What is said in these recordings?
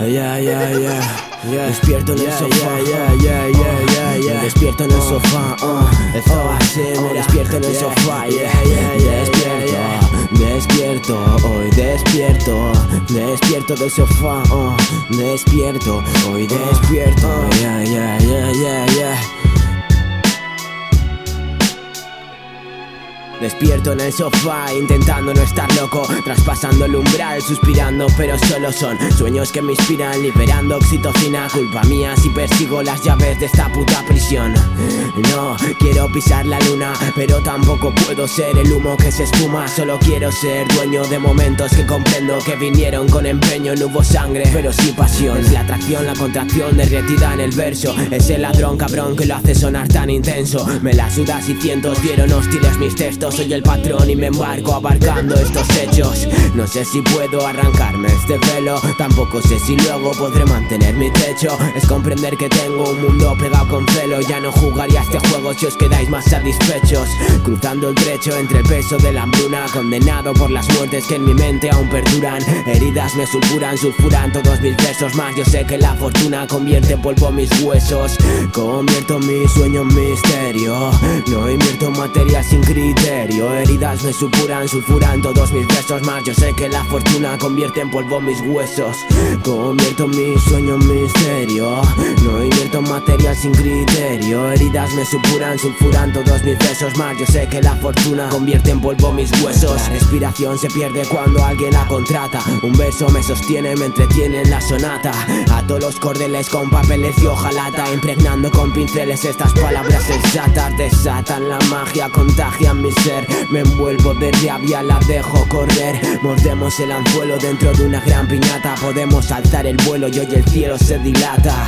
Yeah, yeah, yeah. Despierto en el sofá. Yeah, yeah, Despierto en el sofá. Uh. Esto así, me despierto en el sofá. Despierto, despierto, hoy despierto. Despierto del sofá. Despierto, hoy despierto. Yeah, yeah, yeah, yeah, yeah. Despierto en el sofá, intentando no estar loco, traspasando el umbral, suspirando, pero solo son sueños que me inspiran, liberando oxitocina. Culpa mía si persigo las llaves de esta puta prisión. No quiero pisar la luna, pero tampoco puedo ser el humo que se espuma. Solo quiero ser dueño de momentos que comprendo que vinieron con empeño. No hubo sangre, pero sí pasión. La atracción, la contracción derretida en el verso. Es el ladrón cabrón que lo hace sonar tan intenso. Me la sudas y cientos dieron hostiles mis textos soy el patrón y me embarco abarcando estos hechos. No sé si puedo arrancarme este velo, tampoco sé si luego podré mantener mi techo. Es comprender que tengo un mundo pegado con celo. Ya no jugaría este juego si os quedáis más satisfechos. Cruzando el trecho entre el peso de la hambruna, condenado por las muertes que en mi mente aún perduran. Heridas me sulfuran, sulfuran todos mis versos más. Yo sé que la fortuna convierte en polvo mis huesos. Convierto mi sueño en misterio. No invierto materia sin criterio. Heridas me supuran, sulfuran todos mis besos. Más Yo sé que la fortuna convierte en polvo mis huesos. Convierto mi sueño en misterio No invierto material sin criterio. Heridas me supuran, sulfuran todos mis besos. Más Yo sé que la fortuna convierte en polvo mis huesos. La respiración se pierde cuando alguien la contrata. Un verso me sostiene, me entretiene en la sonata. Ato los cordeles con papeles y hojalata Impregnando con pinceles estas palabras sensatas Desatan la magia, contagian mis me envuelvo de rabia, la dejo correr. Mordemos el anzuelo dentro de una gran piñata. Podemos saltar el vuelo y hoy el cielo se dilata.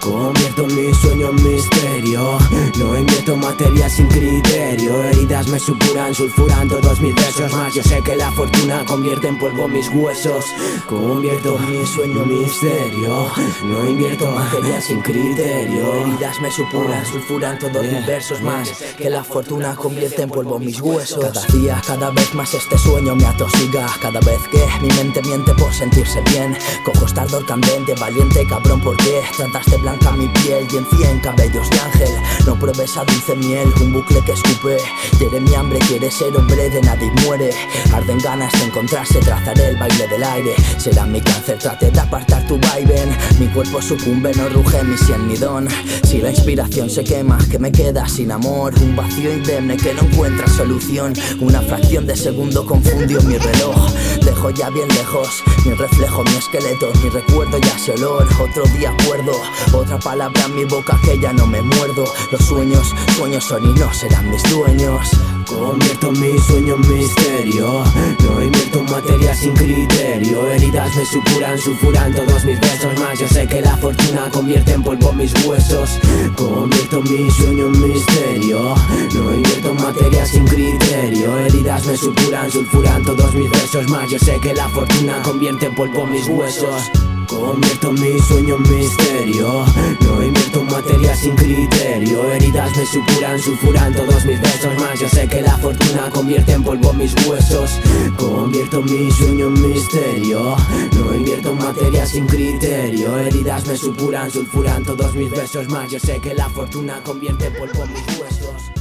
Convierto mi sueño en misterio. No invierto materia sin criterio. Heridas me supuran, sulfuran todos mis besos más. Yo sé que la fortuna convierte en polvo mis huesos. Convierto mi sueño en misterio. No invierto materia sin criterio. Heridas me supuran, sulfuran todos mis versos más. Que la fortuna convierte en polvo mis cada día, cada vez más este sueño me atosiga. Cada vez que mi mente miente por sentirse bien Cojo estardor candente, valiente, cabrón, ¿por qué? Trataste blanca mi piel y en cien cabellos de ángel. No pruebes a dulce miel, un bucle que escupe. Tiene mi hambre, quiere ser hombre, de nadie muere. Arden ganas de encontrarse, trazaré el baile del aire. Será mi cáncer, trate de apartar tu vaivén. Mi cuerpo sucumbe, no ruge mi sien ni don. Si la inspiración se quema, que me queda sin amor. Un vacío indemne que no encuentra solución una fracción de segundo confundió mi reloj. Dejo ya bien lejos mi reflejo, mi esqueleto, mi recuerdo y ese olor. Otro día acuerdo, otra palabra en mi boca que ya no me muerdo. Los sueños, sueños son y no serán mis dueños. Convierto mi sueño en misterio. No invierto materia sin criterio. Heridas me supuran, sulfuran todos mis besos. Más yo sé que la fortuna convierte en polvo mis huesos. Convierto mi sueño en misterio. No invierto materia sin criterio. Heridas me supuran, sulfuran todos mis besos. Más yo sé que la fortuna convierte en polvo mis huesos Convierto mi sueño en misterio. No invierto materia sin criterio. Heridas me supuran, sulfuran todos mis besos Más. Yo sé que la fortuna convierte en polvo mis huesos. Convierto mi sueño en misterio. No invierto materia sin criterio. Heridas me supuran, sulfuran todos mis besos Más. Yo sé que la fortuna convierte en polvo mis huesos